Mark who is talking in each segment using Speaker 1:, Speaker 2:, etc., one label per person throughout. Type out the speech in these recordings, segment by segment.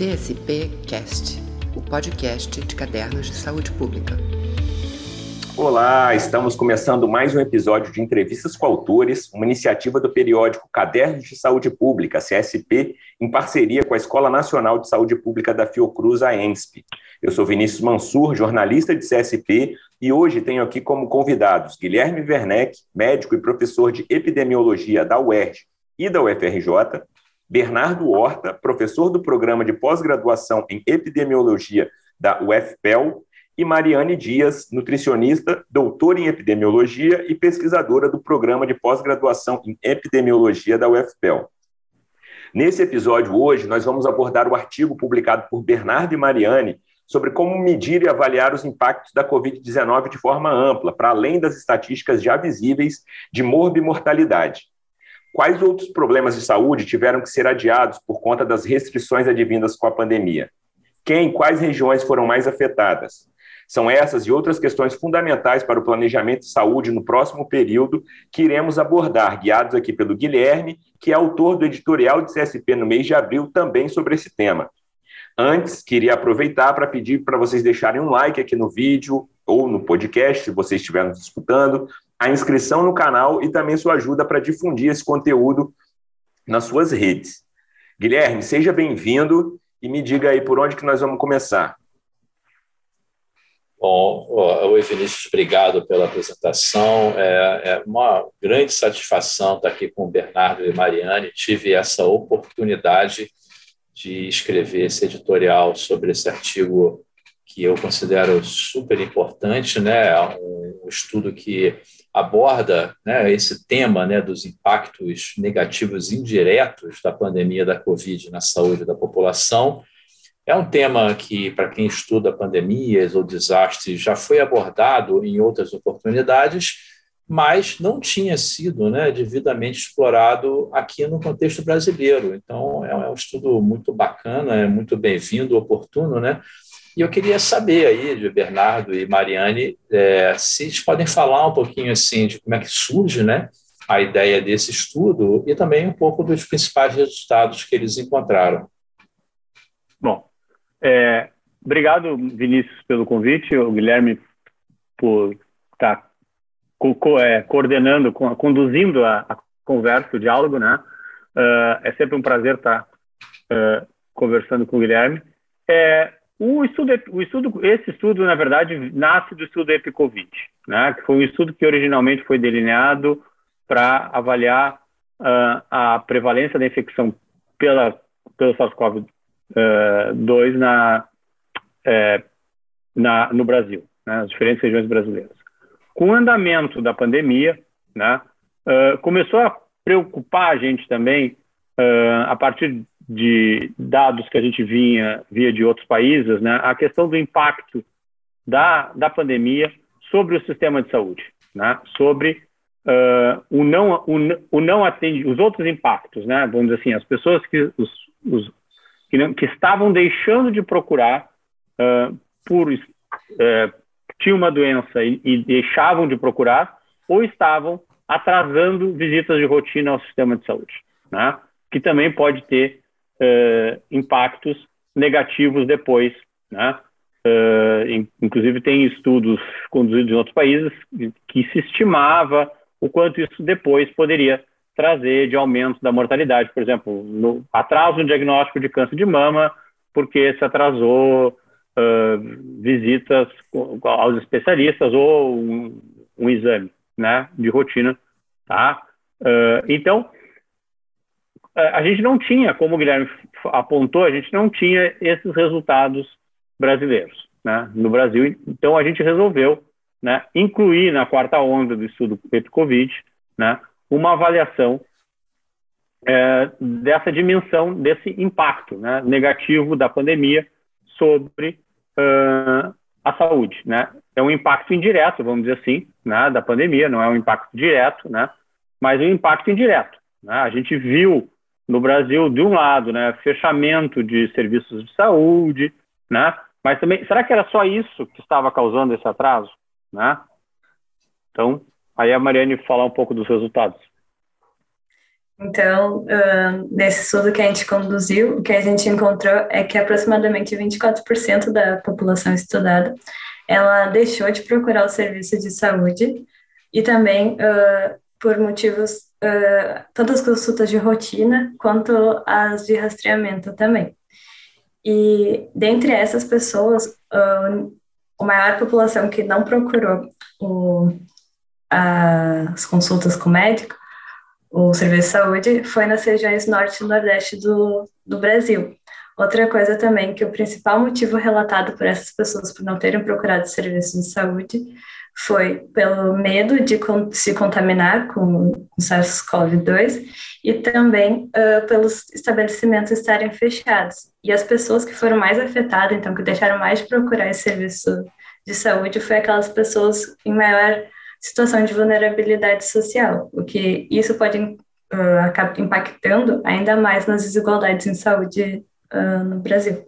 Speaker 1: CSP Cast, o podcast de cadernos de saúde pública.
Speaker 2: Olá, estamos começando mais um episódio de Entrevistas com Autores, uma iniciativa do periódico Cadernos de Saúde Pública, CSP, em parceria com a Escola Nacional de Saúde Pública da Fiocruz, a ENSP. Eu sou Vinícius Mansur, jornalista de CSP, e hoje tenho aqui como convidados Guilherme Werneck, médico e professor de epidemiologia da UERJ e da UFRJ, Bernardo Horta, professor do programa de pós-graduação em epidemiologia da UFPEL, e Mariane Dias, nutricionista, doutora em epidemiologia e pesquisadora do programa de pós-graduação em epidemiologia da UFPEL. Nesse episódio hoje, nós vamos abordar o artigo publicado por Bernardo e Mariane sobre como medir e avaliar os impactos da Covid-19 de forma ampla, para além das estatísticas já visíveis de morbimortalidade. Quais outros problemas de saúde tiveram que ser adiados por conta das restrições advindas com a pandemia? Quem quais regiões foram mais afetadas? São essas e outras questões fundamentais para o planejamento de saúde no próximo período que iremos abordar, guiados aqui pelo Guilherme, que é autor do editorial de CSP no mês de abril também sobre esse tema. Antes, queria aproveitar para pedir para vocês deixarem um like aqui no vídeo ou no podcast, se vocês estiverem nos escutando, a inscrição no canal e também sua ajuda para difundir esse conteúdo nas suas redes. Guilherme, seja bem-vindo e me diga aí por onde que nós vamos começar.
Speaker 3: Bom, oi Vinícius, obrigado pela apresentação. É, é, uma grande satisfação estar aqui com o Bernardo e Mariane. Tive essa oportunidade de escrever esse editorial sobre esse artigo que eu considero super importante, né? Um estudo que aborda né, esse tema né, dos impactos negativos indiretos da pandemia da Covid na saúde da população é um tema que, para quem estuda pandemias ou desastres, já foi abordado em outras oportunidades, mas não tinha sido né, devidamente explorado aqui no contexto brasileiro. Então, é um estudo muito bacana, é muito bem-vindo, oportuno, né? E eu queria saber aí de Bernardo e Mariane é, se eles podem falar um pouquinho assim de como é que surge, né, a ideia desse estudo e também um pouco dos principais resultados que eles encontraram.
Speaker 4: Bom, é, obrigado, Vinícius, pelo convite, o Guilherme por estar tá co co é, coordenando, co conduzindo a, a, conversa, o diálogo, né? Uh, é sempre um prazer estar tá, uh, conversando com o Guilherme. É, o estudo, o estudo, esse estudo, na verdade, nasce do estudo EpiCovid, né? Que foi um estudo que originalmente foi delineado para avaliar uh, a prevalência da infecção pela, pelo SARS-CoV uh, dois na, é, na, no Brasil, né, as diferentes regiões brasileiras. Com o andamento da pandemia, né, uh, começou a preocupar a gente também, uh, a partir de dados que a gente vinha via de outros países, né, a questão do impacto da, da pandemia sobre o sistema de saúde, né, sobre uh, o não o, o não atende os outros impactos, né, vamos dizer assim, as pessoas que os, os que, não, que estavam deixando de procurar uh, por uh, tinham uma doença e, e, deixavam de procurar ou estavam atrasando visitas de rotina ao sistema de saúde, né? que também pode ter uh, impactos negativos depois, né? Uh, inclusive tem estudos conduzidos em outros países que se estimava o quanto isso depois poderia trazer de aumento da mortalidade. Por exemplo, no, atraso no diagnóstico de câncer de mama, porque se atrasou uh, visitas aos especialistas ou um, um, exame né, de rotina. Tá? Uh, então, a gente não tinha, como o Guilherme apontou, a gente não tinha esses resultados brasileiros né, no Brasil. Então, a gente resolveu né, incluir na quarta onda do estudo COVID né, uma avaliação é, dessa dimensão, desse impacto né, negativo da pandemia sobre uh, a saúde. Né? É um impacto indireto, vamos dizer assim, né, da pandemia, não é um impacto direto, né, mas um impacto indireto. Né? A gente viu no Brasil, de um lado, né, fechamento de serviços de saúde, né, mas também, será que era só isso que estava causando esse atraso? Né? Então, Aí a Mariane falar um pouco dos resultados.
Speaker 5: Então, uh, nesse estudo que a gente conduziu, o que a gente encontrou é que aproximadamente 24% da população estudada ela deixou de procurar o serviço de saúde e também uh, por motivos uh, tanto as consultas de rotina quanto as de rastreamento também. E dentre essas pessoas, uh, a maior população que não procurou o, as consultas com o médico, o serviço de saúde, foi nas regiões norte e nordeste do, do Brasil. Outra coisa também, que o principal motivo relatado por essas pessoas por não terem procurado serviços de saúde foi pelo medo de se contaminar com o SARS-CoV-2 e também uh, pelos estabelecimentos estarem fechados. E as pessoas que foram mais afetadas, então que deixaram mais de procurar esse serviço de saúde, foi aquelas pessoas em maior situação de vulnerabilidade social, o que isso pode uh, acabar impactando ainda mais nas desigualdades em saúde uh, no Brasil.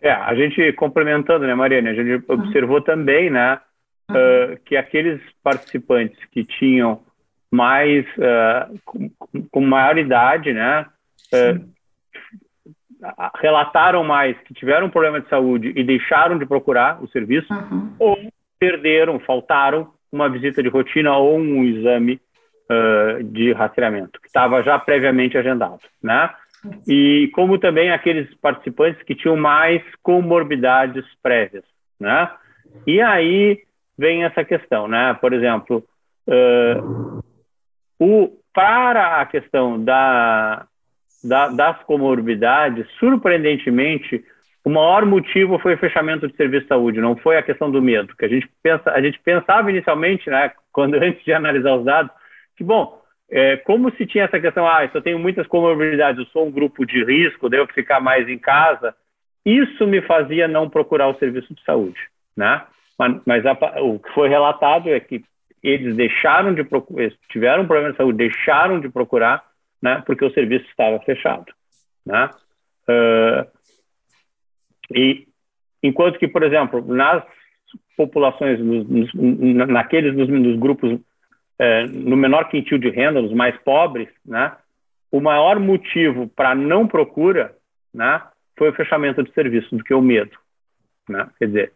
Speaker 4: É, a gente complementando, né, Mariana, a gente observou também, né, uh, que aqueles participantes que tinham mais, uh, com, com, maior idade, né, uh, relataram mais que tiveram um problema de saúde e deixaram de procurar o serviço, uhum. ou perderam, faltaram uma visita de rotina ou um exame de rastreamento, que estava já previamente agendado, né? E como também aqueles participantes que tinham mais comorbidades prévias, né? E aí vem essa questão, né? Por exemplo, uh, o, para a questão da, da, das comorbidades, surpreendentemente, o maior motivo foi o fechamento de serviço de saúde, não foi a questão do medo, que a gente pensa, a gente pensava inicialmente, né, quando antes de analisar os dados, que bom, é, como se tinha essa questão, ah, eu tenho muitas comorbidades, eu sou um grupo de risco, devo ficar mais em casa, isso me fazia não procurar o serviço de saúde, né? Mas, mas a, o que foi relatado é que eles deixaram de procurar, tiveram um problema de saúde, deixaram de procurar, né, porque o serviço estava fechado, né? Uh, e enquanto que, por exemplo, nas populações, nos, nos, naqueles nos grupos é, no menor quintil de renda, nos mais pobres, né, o maior motivo para não procura, né, foi o fechamento de serviço do que o medo, né? Quer dizer,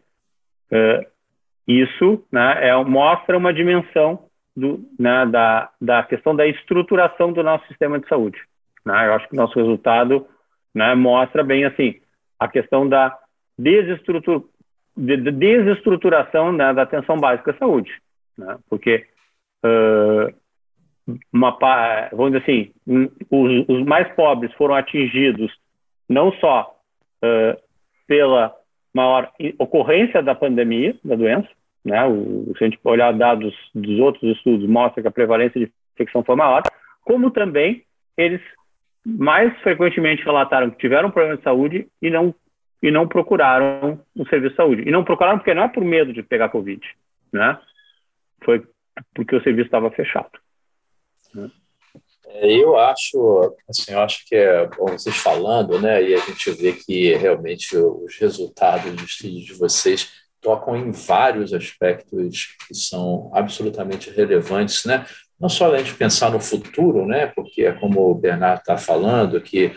Speaker 4: uh, isso né, é, mostra uma dimensão do, né, da, da questão da estruturação do nosso sistema de saúde. Né? Eu acho que o nosso resultado né, mostra bem assim a questão da desestrutura, de, de desestruturação né, da atenção básica à saúde. Né? Porque, uh, uma, vamos dizer assim, os, os, mais pobres foram atingidos não só uh, pela maior ocorrência da pandemia, da doença, né? O, se a gente olhar dados dos outros estudos, mostra que a prevalência de infecção foi maior, como também eles mais frequentemente relataram que tiveram problema de saúde e não e não procuraram o serviço de saúde. E não procuraram porque não é por medo de pegar Covid, né? Foi porque o serviço estava fechado. Né?
Speaker 3: É, eu acho, assim, eu acho que é vocês falando, né? E a gente vê que realmente os resultados do estudo de vocês tocam em vários aspectos que são absolutamente relevantes, né? Não só a gente pensar no futuro, né? Porque é como o Bernardo está falando que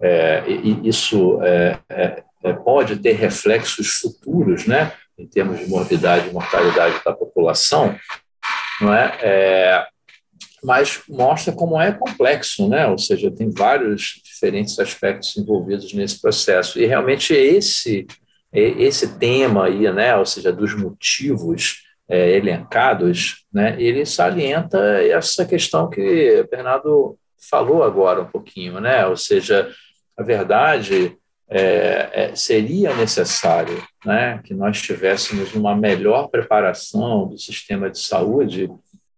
Speaker 3: é, isso é, é, é, pode ter reflexos futuros, né? Em termos de morbidade e mortalidade da população, não é? É mas mostra como é complexo, né? Ou seja, tem vários diferentes aspectos envolvidos nesse processo. E realmente esse esse tema aí, né? Ou seja, dos motivos é, elencados, né? Ele salienta essa questão que o Bernardo falou agora um pouquinho, né? Ou seja, a verdade é, é, seria necessário né, que nós tivéssemos uma melhor preparação do sistema de saúde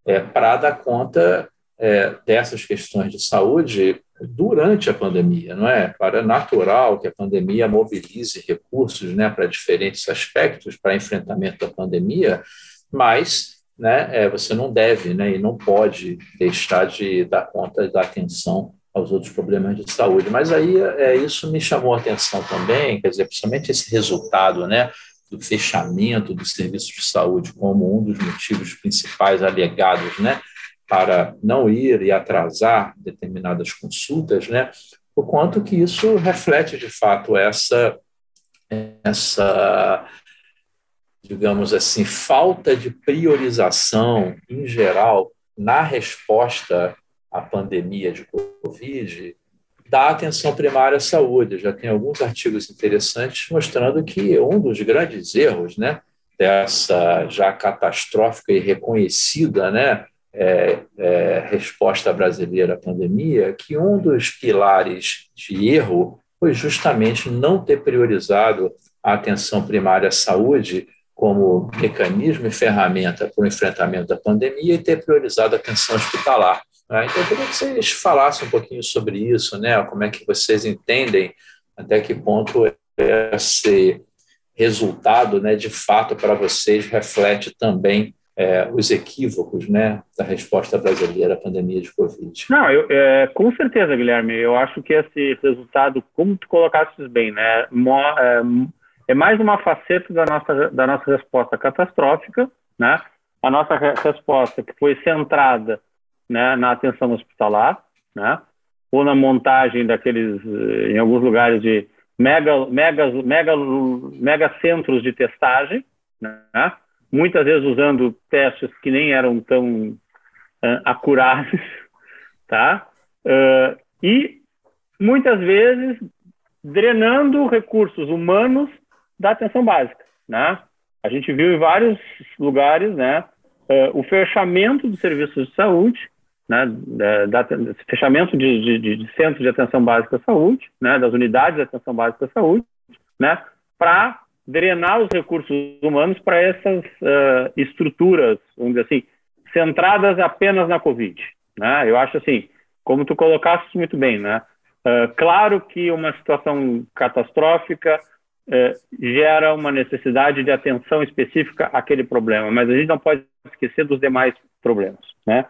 Speaker 3: é, para dar conta é, dessas questões de saúde durante a pandemia, não é? Para natural que a pandemia mobilize recursos, né, para diferentes aspectos para enfrentamento da pandemia, mas, né, é, você não deve, né, e não pode deixar de dar conta e dar atenção aos outros problemas de saúde. Mas aí é, isso me chamou a atenção também, quer dizer, principalmente esse resultado, né, do fechamento do serviço de saúde como um dos motivos principais alegados, né, para não ir e atrasar determinadas consultas, né? O quanto que isso reflete de fato essa essa digamos assim falta de priorização em geral na resposta à pandemia de Covid da atenção primária à saúde. Já tem alguns artigos interessantes mostrando que um dos grandes erros, né, dessa já catastrófica e reconhecida, né, é, é, resposta brasileira à pandemia, que um dos pilares de erro foi justamente não ter priorizado a atenção primária à saúde como mecanismo e ferramenta para o enfrentamento da pandemia e ter priorizado a atenção hospitalar. Né? Então, eu queria que vocês falassem um pouquinho sobre isso, né? como é que vocês entendem até que ponto esse resultado, né, de fato, para vocês reflete também é, os equívocos né, da resposta brasileira à pandemia de Covid?
Speaker 4: Não, eu, é, com certeza, Guilherme. Eu acho que esse resultado, como tu colocaste bem, né, é, é mais uma faceta da nossa, da nossa resposta catastrófica, né? a nossa resposta que foi centrada né, na atenção hospitalar, né? ou na montagem daqueles, em alguns lugares, de mega, mega, mega, mega centros de testagem, né? muitas vezes usando testes que nem eram tão uh, tá? Uh, e muitas vezes drenando recursos humanos da atenção básica, né? A gente viu em vários lugares, né, uh, o fechamento dos serviços de saúde, né, da, da fechamento de, de, de centros de atenção básica à saúde, né, das unidades de atenção básica à saúde, né, para drenar os recursos humanos para essas uh, estruturas, vamos dizer assim, centradas apenas na Covid. Né? Eu acho assim, como tu colocaste muito bem, né? Uh, claro que uma situação catastrófica uh, gera uma necessidade de atenção específica àquele problema, mas a gente não pode esquecer dos demais problemas, né?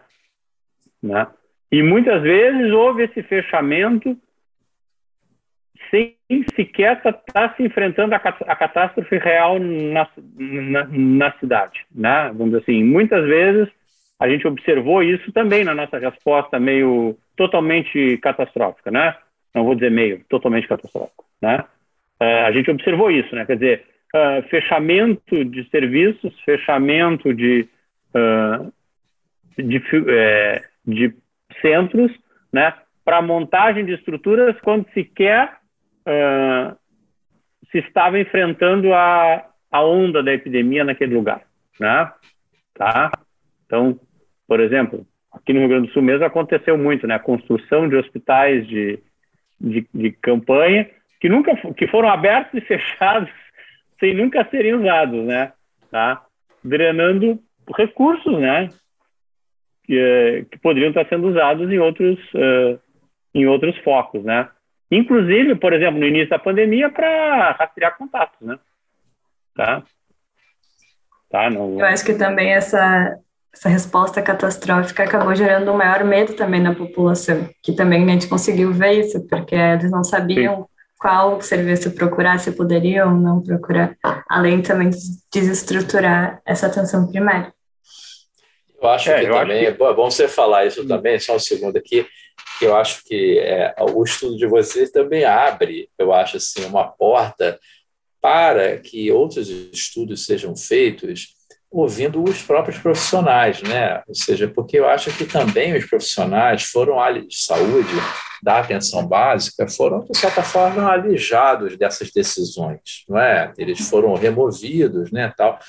Speaker 4: Né? E muitas vezes houve esse fechamento sem sequer estar tá, se enfrentando a, catástrofe real na, na, na, cidade. Né? Vamos dizer assim, muitas vezes a gente observou isso também na nossa resposta meio totalmente catastrófica, né? Não vou dizer meio, totalmente catastrófico, né? Uh, a gente observou isso, né? Quer dizer, uh, fechamento de serviços, fechamento de, uh, de, de centros, né? Para montagem de estruturas quando sequer uh, se estava enfrentando a, a onda da epidemia naquele lugar, né? Tá? Então, por exemplo, aqui no Rio Grande do Sul mesmo aconteceu muito, né? A construção de hospitais de, de, de campanha que nunca que foram abertos e fechados sem nunca serem usados, né? Tá? Drenando recursos, né? Que, eh, que poderiam estar sendo usados em outros uh, em outros focos, né? Inclusive, por exemplo, no início da pandemia, para rastrear contatos, né? Tá?
Speaker 5: Tá, não... Eu acho que também essa, essa resposta catastrófica acabou gerando um maior medo também na população, que também a gente conseguiu ver isso, porque eles não sabiam Sim. qual serviço procurar, se poderiam ou não procurar, além também de desestruturar essa atenção primária.
Speaker 3: Eu acho é, que eu também, acho que... é bom você falar isso também, só um segundo aqui, que eu acho que é, o estudo de vocês também abre, eu acho assim, uma porta para que outros estudos sejam feitos ouvindo os próprios profissionais, né? Ou seja, porque eu acho que também os profissionais foram de saúde da atenção básica foram de certa forma alijados dessas decisões, não é? Eles foram removidos, né, tal.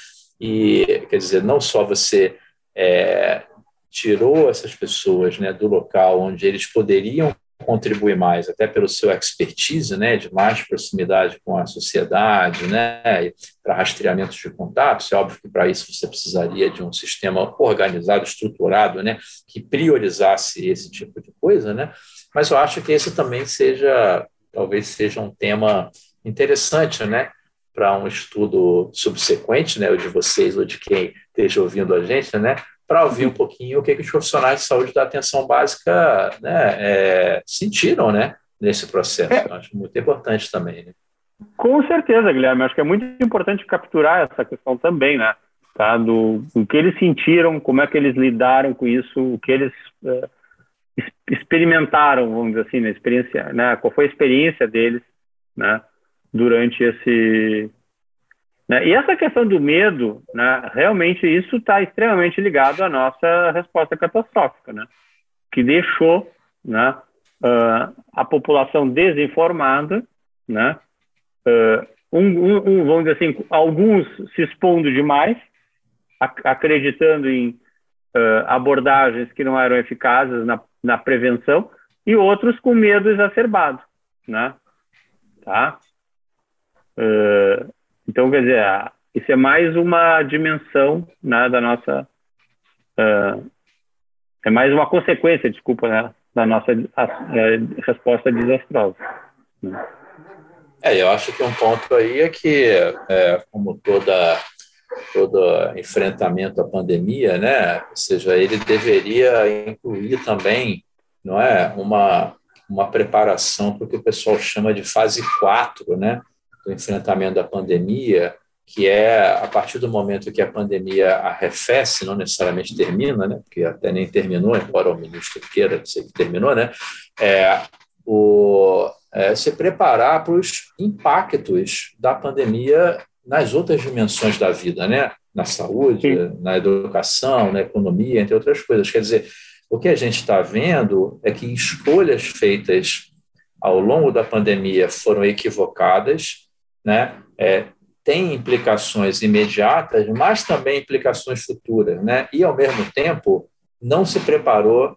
Speaker 3: E quer dizer, não só você é, tirou essas pessoas né, do local onde eles poderiam contribuir mais, até pelo seu expertise, né, de mais proximidade com a sociedade, né, para rastreamento de contatos. É óbvio que para isso você precisaria de um sistema organizado, estruturado, né, que priorizasse esse tipo de coisa, né. Mas eu acho que esse também seja, talvez seja um tema interessante, né, para um estudo subsequente, né, o de vocês ou de quem esteja ouvindo a gente, né, para ouvir um pouquinho o que, que os profissionais de saúde da atenção básica né, é, sentiram né, nesse processo. É. Acho muito importante também. Né?
Speaker 4: Com certeza, Guilherme. Acho que é muito importante capturar essa questão também, né? tá? Do, do que eles sentiram, como é que eles lidaram com isso, o que eles uh, experimentaram, vamos dizer assim, na experiência, né? Qual foi a experiência deles, né? Durante esse né? E essa questão do medo, né? Realmente isso está extremamente ligado à nossa resposta catastrófica, né? Que deixou, né? Uh, a população desinformada, né? Uh, um, um, vamos dizer assim, alguns se expondo demais, ac acreditando em uh, abordagens que não eram eficazes na, na prevenção, e outros com medo exacerbado, né? Tá? Uh, então, quer dizer, isso é mais uma dimensão né, da nossa... Uh, é mais uma consequência, desculpa, né, da nossa a, a resposta desastrosa. Né?
Speaker 3: É, eu acho que um ponto aí é que, é, como toda todo enfrentamento à pandemia, né? Ou seja, ele deveria incluir também, não é, uma uma preparação para o que o pessoal chama de fase 4, né, do enfrentamento da pandemia, que é a partir do momento que a pandemia arrefece, não necessariamente termina, né, porque até nem terminou, embora o ministro queira dizer que terminou, né, é, o, é, se preparar para os impactos da pandemia nas outras dimensões da vida, né? na saúde, Sim. na educação, na economia, entre outras coisas. Quer dizer, o que a gente está vendo é que escolhas feitas ao longo da pandemia foram equivocadas, né? É, tem implicações imediatas, mas também implicações futuras, né? E ao mesmo tempo não se preparou,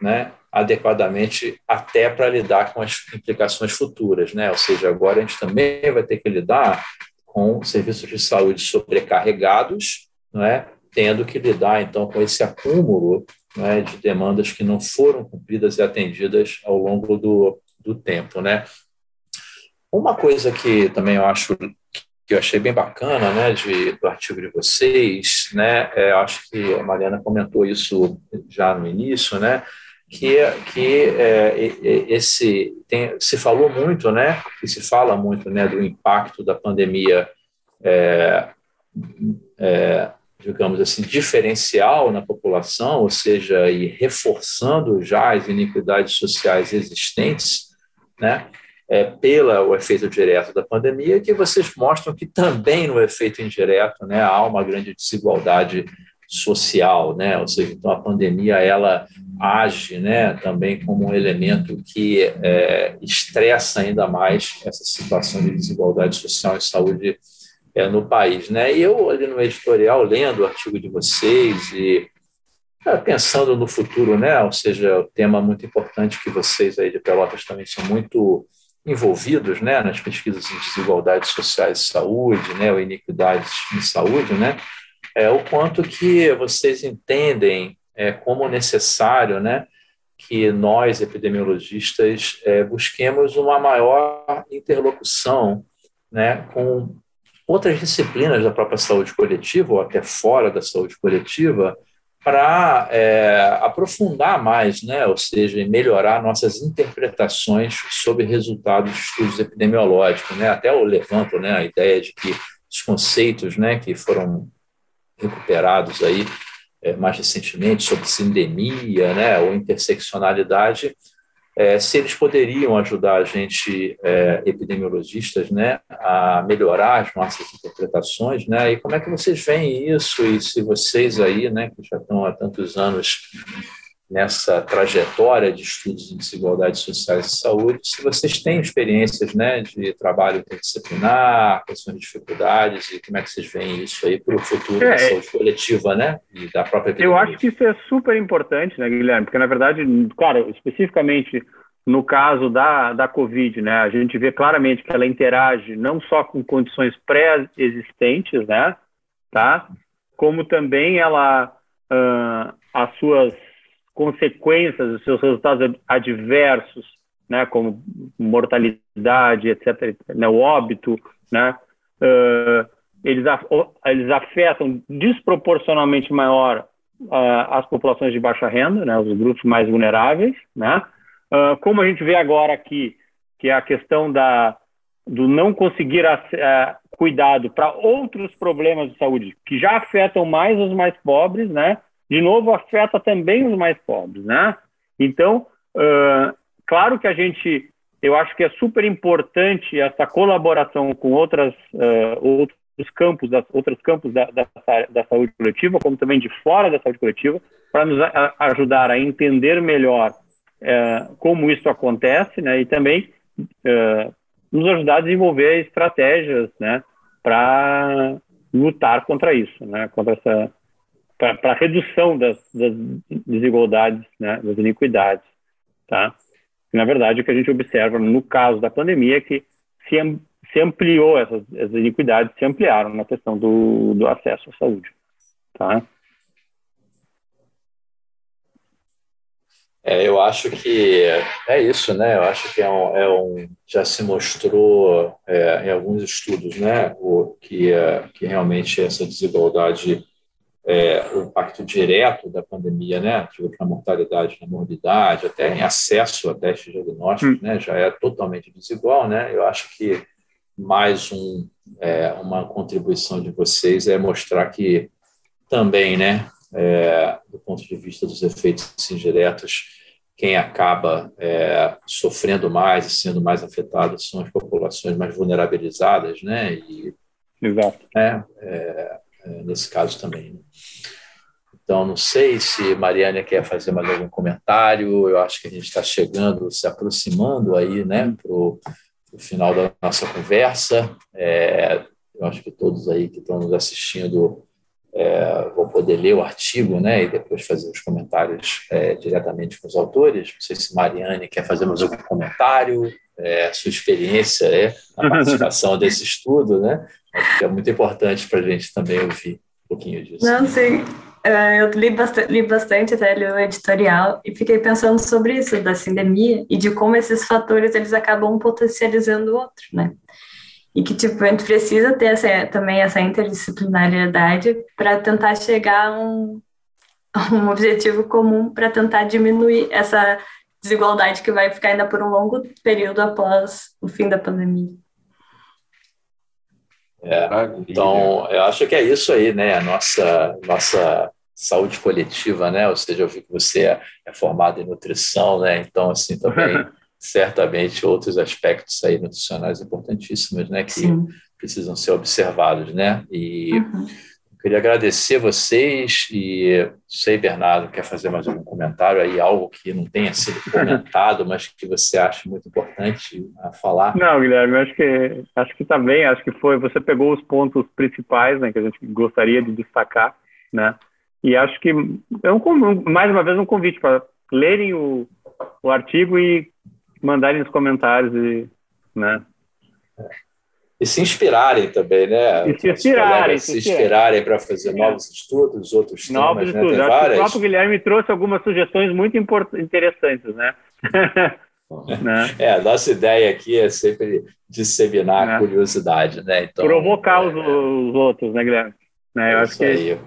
Speaker 3: né? adequadamente até para lidar com as implicações futuras, né? Ou seja, agora a gente também vai ter que lidar com serviços de saúde sobrecarregados, não é? Tendo que lidar então com esse acúmulo é? de demandas que não foram cumpridas e atendidas ao longo do, do tempo, né? Uma coisa que também eu acho que eu achei bem bacana, né, de, do artigo de vocês, né, é, acho que a Mariana comentou isso já no início, né, que, que é, esse tem, se falou muito, né, e se fala muito, né, do impacto da pandemia, é, é, digamos assim, diferencial na população, ou seja, e reforçando já as iniquidades sociais existentes, né, é, pela o efeito direto da pandemia, que vocês mostram que também no efeito indireto, né, há uma grande desigualdade social, né? Ou seja, então a pandemia ela age, né, também como um elemento que é, estressa ainda mais essa situação de desigualdade social e saúde é, no país, né? E eu ali no editorial lendo o artigo de vocês e é, pensando no futuro, né? Ou seja, o tema muito importante que vocês aí de Pelotas também são muito envolvidos, né, nas pesquisas em desigualdades sociais e saúde, né, ou iniquidades em saúde, né? é, o quanto que vocês entendem é, como necessário né, que nós, epidemiologistas, é, busquemos uma maior interlocução né, com outras disciplinas da própria saúde coletiva, ou até fora da saúde coletiva, para é, aprofundar mais, né, ou seja, melhorar nossas interpretações sobre resultados de estudos epidemiológicos. Né? Até eu levanto né, a ideia de que os conceitos né, que foram recuperados aí é, mais recentemente sobre sindemia, né, ou interseccionalidade, é, se eles poderiam ajudar a gente, é, epidemiologistas, né, a melhorar as nossas interpretações, né, e como é que vocês veem isso, e se vocês aí, né, que já estão há tantos anos nessa trajetória de estudos em desigualdades sociais e saúde, se vocês têm experiências né, de trabalho interdisciplinar, quais são as dificuldades e como é que vocês veem isso aí para o futuro é, da saúde coletiva né, e da própria epidemia.
Speaker 4: Eu acho que isso é super importante, né, Guilherme, porque na verdade, claro, especificamente no caso da, da Covid, né, a gente vê claramente que ela interage não só com condições pré-existentes, né, tá, como também ela, uh, as suas consequências, os seus resultados adversos, né, como mortalidade, etc., né, o óbito, né, uh, eles, eles afetam desproporcionalmente maior uh, as populações de baixa renda, né, os grupos mais vulneráveis, né, uh, como a gente vê agora aqui, que é a questão da, do não conseguir cuidado para outros problemas de saúde que já afetam mais os mais pobres, né? De novo, afeta também os mais pobres, né? Então, uh, claro que a gente, eu acho que é super importante essa colaboração com outras, uh, outros campos, das, outros campos da, da, da, saúde coletiva, como também de fora da saúde coletiva, para nos a, ajudar a entender melhor uh, como isso acontece, né? E também nos ajudar a desenvolver estratégias, né, para lutar contra isso, né, contra essa para a redução das, das, desigualdades, né, das iniquidades, tá? Na verdade, o que a gente observa no caso da pandemia é que se, se ampliou essas, essas iniquidades, se ampliaram na questão do, do acesso à saúde, tá?
Speaker 3: É, eu acho que é isso, né? Eu acho que é um, é um já se mostrou é, em alguns estudos, né, o, que, é, que realmente essa desigualdade, é, o impacto direto da pandemia, né, na mortalidade, na morbidade, até em acesso a testes diagnósticos, hum. né, já é totalmente desigual, né? Eu acho que mais um, é, uma contribuição de vocês é mostrar que também, né, é, do ponto de vista dos efeitos indiretos, quem acaba é, sofrendo mais e sendo mais afetado são as populações mais vulnerabilizadas, né? E,
Speaker 4: Exato.
Speaker 3: Né, é, é, nesse caso também. Né? Então, não sei se Mariana quer fazer mais algum comentário. Eu acho que a gente está chegando, se aproximando aí, né, para o final da nossa conversa. É, eu acho que todos aí que estão nos assistindo é, vou poder ler o artigo né, e depois fazer os comentários é, diretamente com os autores. Não sei se Mariane quer fazer mais algum comentário, é, sua experiência é, na participação desse estudo, né? Acho que é muito importante para a gente também ouvir um pouquinho disso.
Speaker 5: Não, sim. É, eu li bastante, li bastante até li o editorial e fiquei pensando sobre isso, da sindemia e de como esses fatores eles acabam potencializando o outro, né? E que tipo a gente precisa ter essa, também essa interdisciplinariedade para tentar chegar a um, a um objetivo comum para tentar diminuir essa desigualdade que vai ficar ainda por um longo período após o fim da pandemia.
Speaker 3: É, então, eu acho que é isso aí, né? A nossa, nossa saúde coletiva, né? Ou seja, eu vi que você é, é formado em nutrição, né? Então, assim, também certamente outros aspectos aí nutricionais importantíssimos, né, que Sim. precisam ser observados, né? E uhum. queria agradecer vocês e sei Bernardo quer fazer mais algum comentário aí algo que não tenha sido comentado, mas que você acha muito importante a falar?
Speaker 4: Não, Guilherme, acho que acho que está bem, acho que foi você pegou os pontos principais, né, que a gente gostaria de destacar, né? E acho que é um, mais uma vez um convite para lerem o, o artigo e mandarem nos comentários e, né?
Speaker 3: E se inspirarem também, né?
Speaker 4: E se inspirarem.
Speaker 3: Se inspirarem para fazer novos estudos, outros
Speaker 4: novos
Speaker 3: temas,
Speaker 4: estudos.
Speaker 3: né? Várias...
Speaker 4: O próprio Guilherme trouxe algumas sugestões muito interessantes, né?
Speaker 3: né? É, a nossa ideia aqui é sempre disseminar a curiosidade, né?
Speaker 4: Então, Provocar é, os, os, outros, né, Guilherme? Né? Eu, acho que,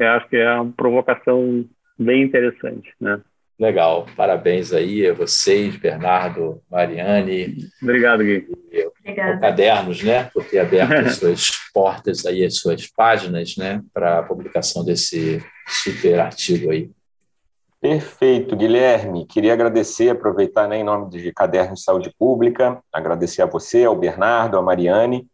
Speaker 4: eu acho que é uma provocação bem interessante, né?
Speaker 3: Legal, parabéns aí a vocês, Bernardo, Mariane.
Speaker 4: Obrigado, Gui.
Speaker 3: E, Cadernos, né, por ter aberto as suas portas aí, as suas páginas, né, para a publicação desse super artigo aí.
Speaker 2: Perfeito, Guilherme. Queria agradecer, aproveitar né, em nome de Cadernos de Saúde Pública, agradecer a você, ao Bernardo, a Mariane,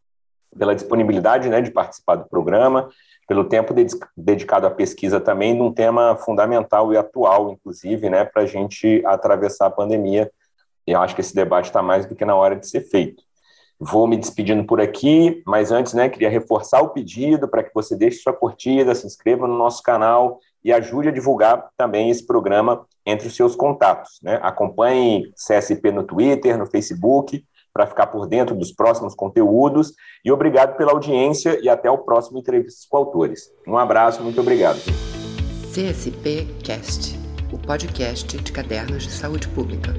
Speaker 2: pela disponibilidade né, de participar do programa pelo tempo dedicado à pesquisa também, num tema fundamental e atual, inclusive, né, para a gente atravessar a pandemia. Eu acho que esse debate está mais do que na hora de ser feito. Vou me despedindo por aqui, mas antes, né, queria reforçar o pedido para que você deixe sua curtida, se inscreva no nosso canal e ajude a divulgar também esse programa entre os seus contatos. Né? Acompanhe CSP no Twitter, no Facebook, para ficar por dentro dos próximos conteúdos. E obrigado pela audiência e até o próximo Entrevistas com Autores. Um abraço, muito obrigado.
Speaker 1: CSP Cast, o podcast de cadernos de saúde pública.